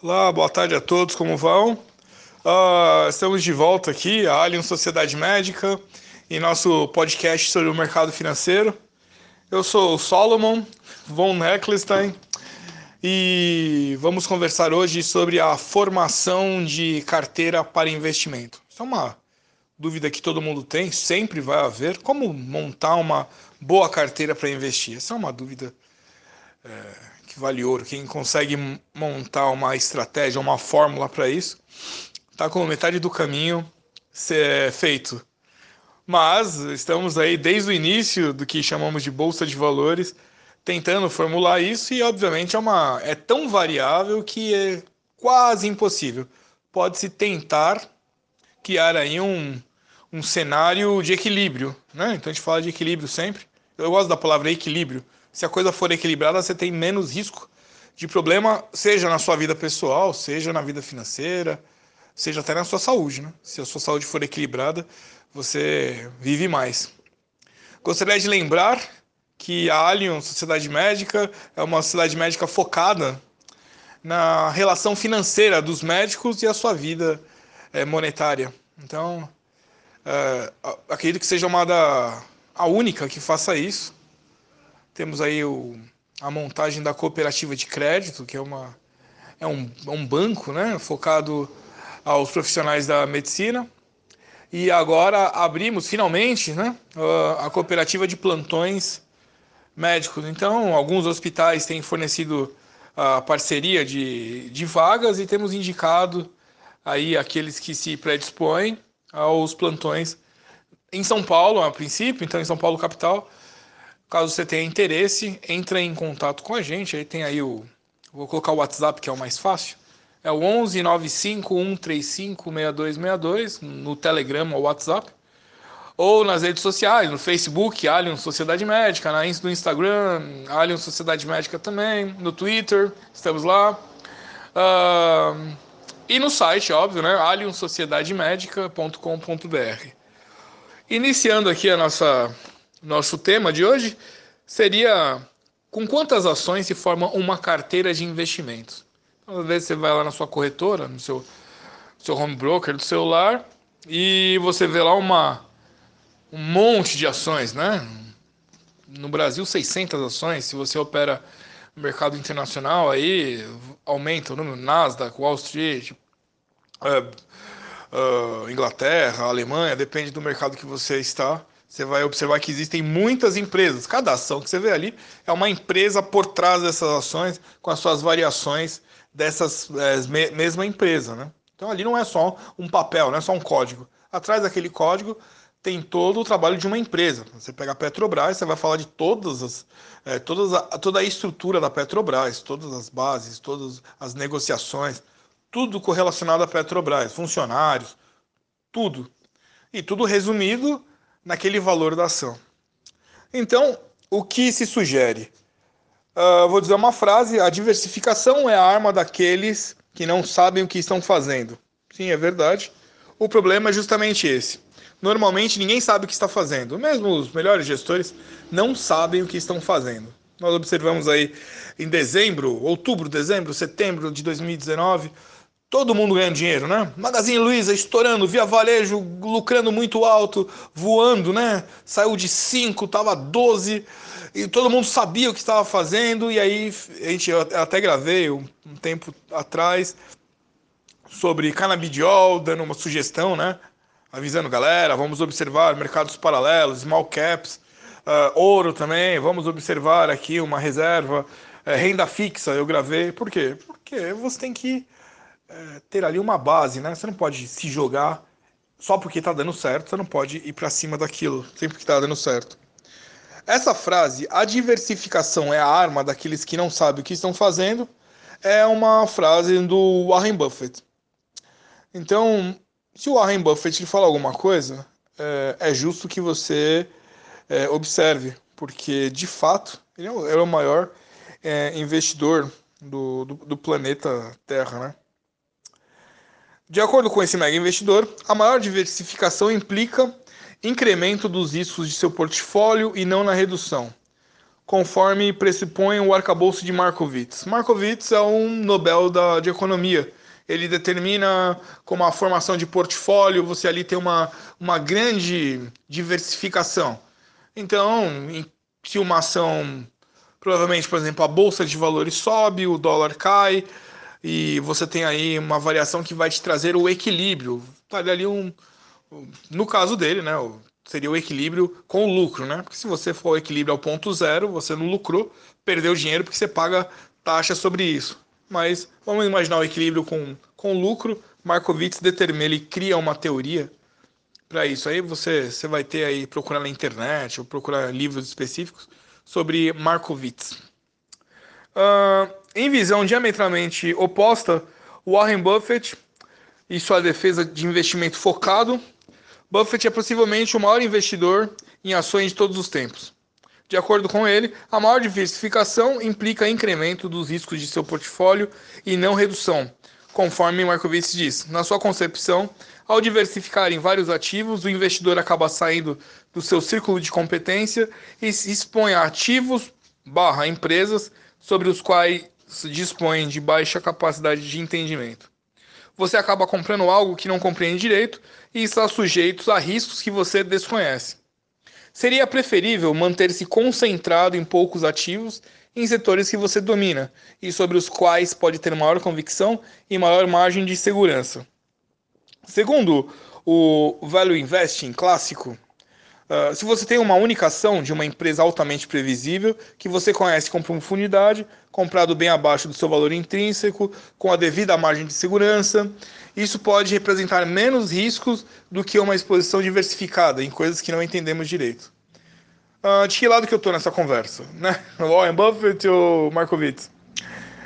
Olá, boa tarde a todos, como vão? Uh, estamos de volta aqui, a Alien Sociedade Médica, em nosso podcast sobre o mercado financeiro. Eu sou o Solomon von Heckelstein e vamos conversar hoje sobre a formação de carteira para investimento. Isso é uma dúvida que todo mundo tem, sempre vai haver. Como montar uma boa carteira para investir? Essa é uma dúvida é, que vale ouro. Quem consegue montar uma estratégia, uma fórmula para isso, está com metade do caminho ser feito. Mas estamos aí desde o início do que chamamos de bolsa de valores, tentando formular isso e obviamente é uma é tão variável que é quase impossível. Pode-se tentar criar aí um, um cenário de equilíbrio, né? Então a gente fala de equilíbrio sempre. Eu gosto da palavra equilíbrio. Se a coisa for equilibrada, você tem menos risco de problema, seja na sua vida pessoal, seja na vida financeira, seja até na sua saúde, né? Se a sua saúde for equilibrada, você vive mais. Gostaria de lembrar que a Allianz Sociedade Médica é uma sociedade médica focada na relação financeira dos médicos e a sua vida é, monetária. Então, é, acredito que seja uma da a única que faça isso. Temos aí o, a montagem da cooperativa de crédito, que é, uma, é um, é um banco né, focado aos profissionais da medicina. E agora abrimos finalmente né, a cooperativa de plantões médicos. Então, alguns hospitais têm fornecido a parceria de, de vagas e temos indicado aí aqueles que se predispõem aos plantões em São Paulo, a princípio, então em São Paulo capital. Caso você tenha interesse, entre em contato com a gente. Aí tem aí o vou colocar o WhatsApp que é o mais fácil. É o 11 95 135 6262 no Telegram ou WhatsApp ou nas redes sociais, no Facebook, Alien Sociedade Médica, na, no Instagram, Alien Sociedade Médica também, no Twitter, estamos lá. Uh, e no site, óbvio, né? aliensociedademedica.com.br. Iniciando aqui a nossa nosso tema de hoje, seria com quantas ações se forma uma carteira de investimentos. Então, às vezes você vai lá na sua corretora, no seu, seu home broker do celular, e você vê lá uma um monte de ações, né? No Brasil, 600 ações. Se você opera no mercado internacional, aí aumenta o número Nasdaq, Wall Street, uh, uh, Inglaterra, Alemanha, depende do mercado que você está. Você vai observar que existem muitas empresas. Cada ação que você vê ali é uma empresa por trás dessas ações, com as suas variações dessas é, mesma empresa, né? Então ali não é só um papel, não é só um código. Atrás daquele código tem todo o trabalho de uma empresa. Você pega a Petrobras, você vai falar de todas as, é, todas a, toda a estrutura da Petrobras, todas as bases, todas as negociações, tudo correlacionado à Petrobras, funcionários, tudo. E tudo resumido naquele valor da ação. Então, o que se sugere? Uh, vou dizer uma frase: a diversificação é a arma daqueles que não sabem o que estão fazendo. Sim, é verdade. O problema é justamente esse normalmente ninguém sabe o que está fazendo. Mesmo os melhores gestores não sabem o que estão fazendo. Nós observamos aí em dezembro, outubro, dezembro, setembro de 2019, todo mundo ganhando dinheiro, né? Magazine Luiza estourando, Via Varejo lucrando muito alto, voando, né? Saiu de 5, tava 12, e todo mundo sabia o que estava fazendo, e aí a gente eu até gravei um, um tempo atrás sobre canabidiol, dando uma sugestão, né? avisando galera, vamos observar mercados paralelos, small caps, uh, ouro também, vamos observar aqui uma reserva, uh, renda fixa, eu gravei. Por quê? Porque você tem que uh, ter ali uma base, né? Você não pode se jogar só porque está dando certo, você não pode ir para cima daquilo sempre que está dando certo. Essa frase, a diversificação é a arma daqueles que não sabem o que estão fazendo, é uma frase do Warren Buffett. Então, se o Warren Buffett fala alguma coisa, é, é justo que você é, observe, porque de fato ele é o, é maior é, investidor do, do, do, planeta Terra, né? De acordo com esse mega investidor, a maior diversificação implica incremento dos riscos de seu portfólio e não na redução. conforme pressupõe o arcabouço de Markowitz. Markowitz é um Nobel da, de Economia. Ele determina como a formação de portfólio, você ali tem uma, uma grande diversificação. Então, se uma ação, provavelmente, por exemplo, a bolsa de valores sobe, o dólar cai, e você tem aí uma variação que vai te trazer o equilíbrio. Tá ali um, no caso dele, né, seria o equilíbrio com o lucro, né? Porque se você for o equilíbrio ao ponto zero, você não lucrou, perdeu dinheiro porque você paga taxa sobre isso. Mas vamos imaginar o equilíbrio com, com lucro. Markowitz determina, ele cria uma teoria para isso. Aí você, você vai ter aí procurar na internet ou procurar livros específicos sobre Markowitz. Uh, em visão diametralmente oposta, Warren Buffett e sua defesa de investimento focado Buffett é possivelmente o maior investidor em ações de todos os tempos. De acordo com ele, a maior diversificação implica incremento dos riscos de seu portfólio e não redução, conforme Markowitz diz. Na sua concepção, ao diversificar em vários ativos, o investidor acaba saindo do seu círculo de competência e se expõe a ativos barra empresas sobre os quais dispõe de baixa capacidade de entendimento você acaba comprando algo que não compreende direito e está sujeito a riscos que você desconhece. Seria preferível manter-se concentrado em poucos ativos em setores que você domina e sobre os quais pode ter maior convicção e maior margem de segurança. Segundo o Value Investing clássico, Uh, se você tem uma única ação de uma empresa altamente previsível, que você conhece com profundidade, comprado bem abaixo do seu valor intrínseco, com a devida margem de segurança, isso pode representar menos riscos do que uma exposição diversificada em coisas que não entendemos direito. Uh, de que lado que eu estou nessa conversa? Né? Warren Buffett ou Markowitz?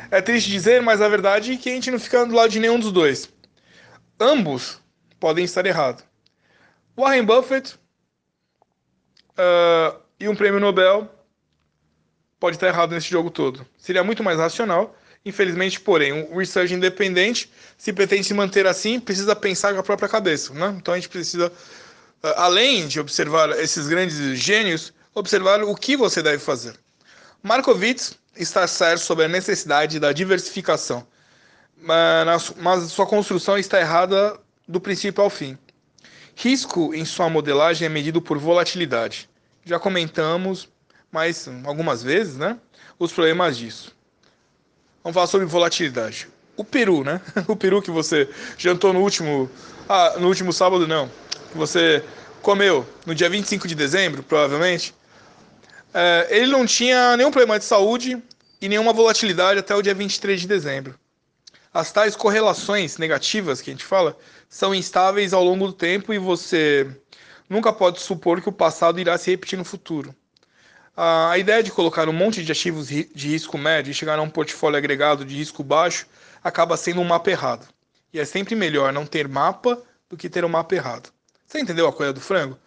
É triste dizer, mas a verdade é que a gente não fica do lado de nenhum dos dois. Ambos podem estar errados. Warren Buffett uh, e um prêmio Nobel pode estar errado nesse jogo todo. Seria muito mais racional. Infelizmente, porém, um research independente, se pretende se manter assim, precisa pensar com a própria cabeça. Né? Então a gente precisa, uh, além de observar esses grandes gênios, observar o que você deve fazer. Markowitz está certo sobre a necessidade da diversificação, mas sua construção está errada do princípio ao fim. Risco em sua modelagem é medido por volatilidade. Já comentamos mais algumas vezes, né? Os problemas disso. Vamos falar sobre volatilidade. O peru, né? O peru que você jantou no último, ah, no último sábado, não. Que você comeu no dia 25 de dezembro, provavelmente. É, ele não tinha nenhum problema de saúde e nenhuma volatilidade até o dia 23 de dezembro. As tais correlações negativas que a gente fala são instáveis ao longo do tempo e você nunca pode supor que o passado irá se repetir no futuro. A ideia de colocar um monte de ativos de risco médio e chegar a um portfólio agregado de risco baixo acaba sendo um mapa errado. E é sempre melhor não ter mapa do que ter um mapa errado. Você entendeu a coisa do frango?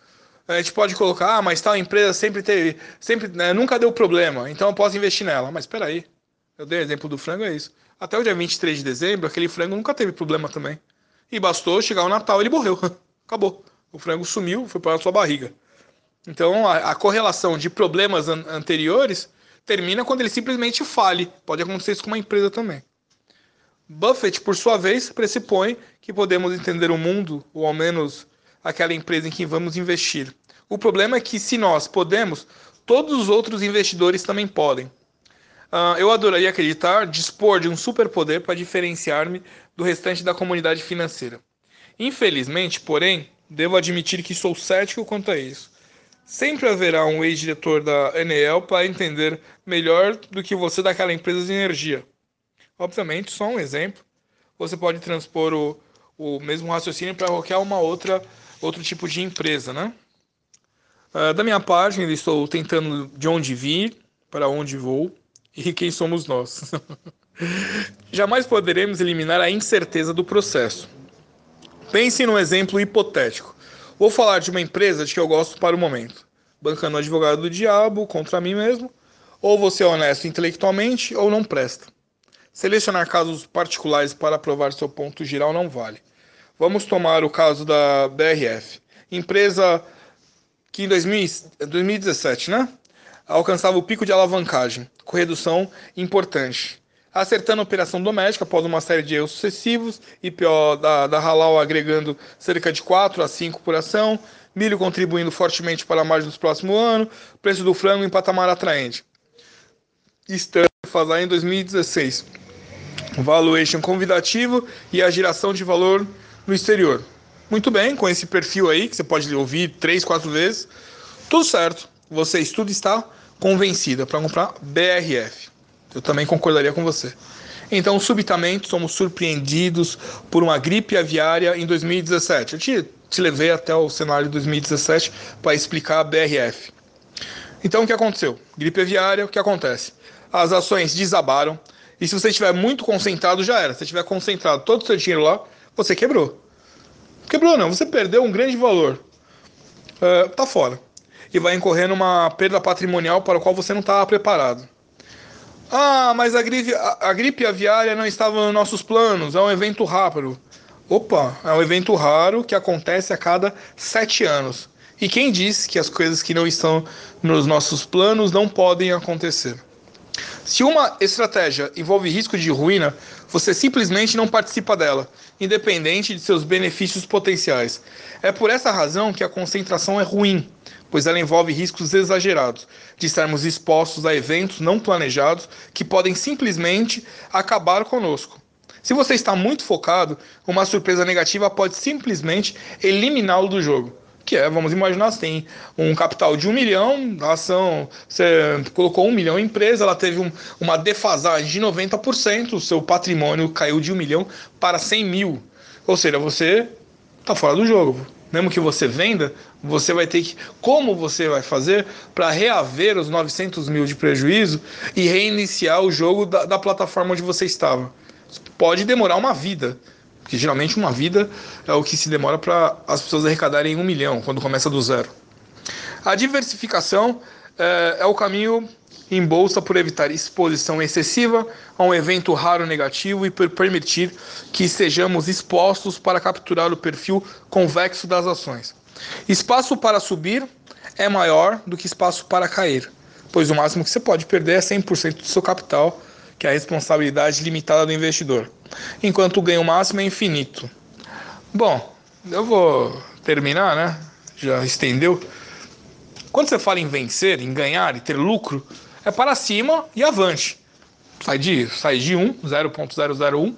A gente pode colocar, ah, mas tal empresa sempre teve, sempre, né, nunca deu problema, então eu posso investir nela. Mas espera aí, eu dei exemplo do frango, é isso. Até o dia 23 de dezembro, aquele frango nunca teve problema também. E bastou chegar o Natal, ele morreu. Acabou. O frango sumiu, foi para a sua barriga. Então, a, a correlação de problemas an anteriores termina quando ele simplesmente fale. Pode acontecer isso com uma empresa também. Buffett, por sua vez, pressupõe que podemos entender o mundo, ou ao menos aquela empresa em que vamos investir. O problema é que, se nós podemos, todos os outros investidores também podem. Uh, eu adoraria acreditar, dispor de um superpoder para diferenciar-me do restante da comunidade financeira. Infelizmente, porém, devo admitir que sou cético quanto a isso. Sempre haverá um ex-diretor da Enel para entender melhor do que você daquela empresa de energia. Obviamente, só um exemplo. Você pode transpor o, o mesmo raciocínio para qualquer uma outra outro tipo de empresa, né? Uh, da minha parte, estou tentando de onde vir, para onde vou e quem somos nós. Jamais poderemos eliminar a incerteza do processo. Pense num exemplo hipotético. Vou falar de uma empresa de que eu gosto para o momento. Bancando advogado do diabo contra mim mesmo. Ou você é honesto intelectualmente ou não presta. Selecionar casos particulares para provar seu ponto geral não vale. Vamos tomar o caso da BRF. Empresa que em 2017, né? alcançava o pico de alavancagem, com redução importante. Acertando a operação doméstica após uma série de erros sucessivos, IPO da, da Halal agregando cerca de 4 a 5 por ação, milho contribuindo fortemente para a margem dos próximos anos, preço do frango em patamar atraente. Estamos lá em 2016. Valuation convidativo e a geração de valor no exterior. Muito bem, com esse perfil aí, que você pode ouvir três, quatro vezes, tudo certo. Você estuda está convencida para comprar BRF. Eu também concordaria com você. Então, subitamente, somos surpreendidos por uma gripe aviária em 2017. Eu te, te levei até o cenário de 2017 para explicar a BRF. Então, o que aconteceu? Gripe aviária, o que acontece? As ações desabaram. E se você estiver muito concentrado, já era. Se você estiver concentrado todo o seu dinheiro lá, você quebrou. Quebrou não, você perdeu um grande valor. Uh, tá fora. E vai incorrer numa perda patrimonial para a qual você não estava preparado. Ah, mas a gripe, a, a gripe aviária não estava nos nossos planos, é um evento raro. Opa, é um evento raro que acontece a cada sete anos. E quem diz que as coisas que não estão nos nossos planos não podem acontecer? Se uma estratégia envolve risco de ruína, você simplesmente não participa dela, independente de seus benefícios potenciais. É por essa razão que a concentração é ruim, pois ela envolve riscos exagerados de estarmos expostos a eventos não planejados que podem simplesmente acabar conosco. Se você está muito focado, uma surpresa negativa pode simplesmente eliminá-lo do jogo que é, vamos imaginar, tem um capital de um milhão, a ação, você colocou um milhão em empresa, ela teve um, uma defasagem de 90%, o seu patrimônio caiu de um milhão para 100 mil. Ou seja, você está fora do jogo. Mesmo que você venda, você vai ter que. Como você vai fazer para reaver os 900 mil de prejuízo e reiniciar o jogo da, da plataforma onde você estava? Pode demorar uma vida. Porque geralmente uma vida é o que se demora para as pessoas arrecadarem um milhão quando começa do zero. A diversificação é, é o caminho em bolsa por evitar exposição excessiva a um evento raro negativo e por permitir que estejamos expostos para capturar o perfil convexo das ações. Espaço para subir é maior do que espaço para cair, pois o máximo que você pode perder é 100% do seu capital que é a responsabilidade limitada do investidor, enquanto o ganho máximo é infinito. Bom, eu vou terminar, né? Já estendeu. Quando você fala em vencer, em ganhar e ter lucro, é para cima e avante. Sai de, sai de 1, 0.001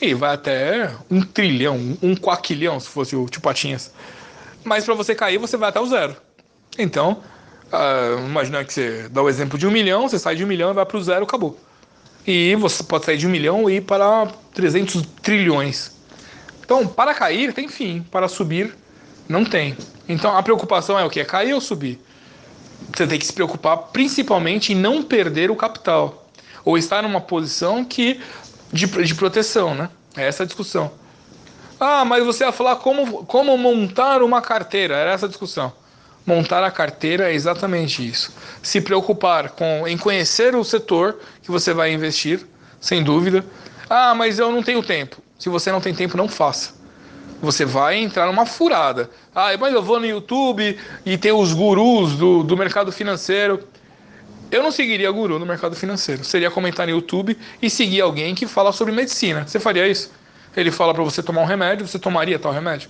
e vai até um trilhão, um quaquilhão, se fosse o tio Patinhas. Mas para você cair, você vai até o zero. Então, uh, que você dá o exemplo de um milhão, você sai de um milhão e vai para o zero, acabou. E você pode sair de um milhão e ir para 300 trilhões. Então, para cair tem fim, para subir não tem. Então, a preocupação é o que? É cair ou subir? Você tem que se preocupar principalmente em não perder o capital. Ou estar numa posição que de, de proteção, né? É essa a discussão. Ah, mas você ia falar como, como montar uma carteira. Era essa a discussão. Montar a carteira é exatamente isso. Se preocupar com em conhecer o setor que você vai investir, sem dúvida. Ah, mas eu não tenho tempo. Se você não tem tempo, não faça. Você vai entrar numa furada. Ah, mas eu vou no YouTube e tem os gurus do, do mercado financeiro. Eu não seguiria guru no mercado financeiro. Seria comentar no YouTube e seguir alguém que fala sobre medicina. Você faria isso? Ele fala para você tomar um remédio, você tomaria tal remédio?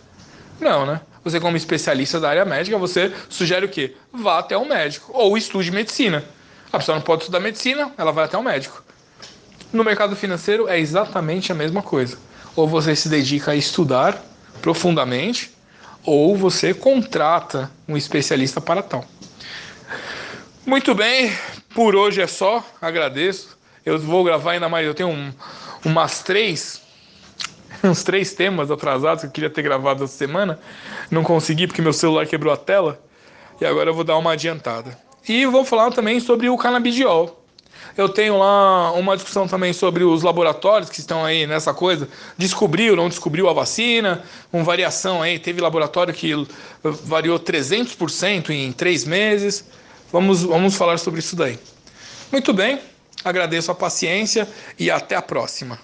Não, né? Você, como especialista da área médica, você sugere o quê? Vá até o médico ou estude medicina. A pessoa não pode estudar medicina, ela vai até o médico. No mercado financeiro é exatamente a mesma coisa. Ou você se dedica a estudar profundamente, ou você contrata um especialista para tal. Muito bem, por hoje é só. Agradeço. Eu vou gravar ainda mais. Eu tenho um, umas três uns três temas atrasados que eu queria ter gravado essa semana. Não consegui porque meu celular quebrou a tela. E agora eu vou dar uma adiantada. E vou falar também sobre o canabidiol. Eu tenho lá uma discussão também sobre os laboratórios que estão aí nessa coisa. Descobriu, não descobriu a vacina, uma variação aí. Teve laboratório que variou 300% em três meses. Vamos, vamos falar sobre isso daí. Muito bem, agradeço a paciência e até a próxima.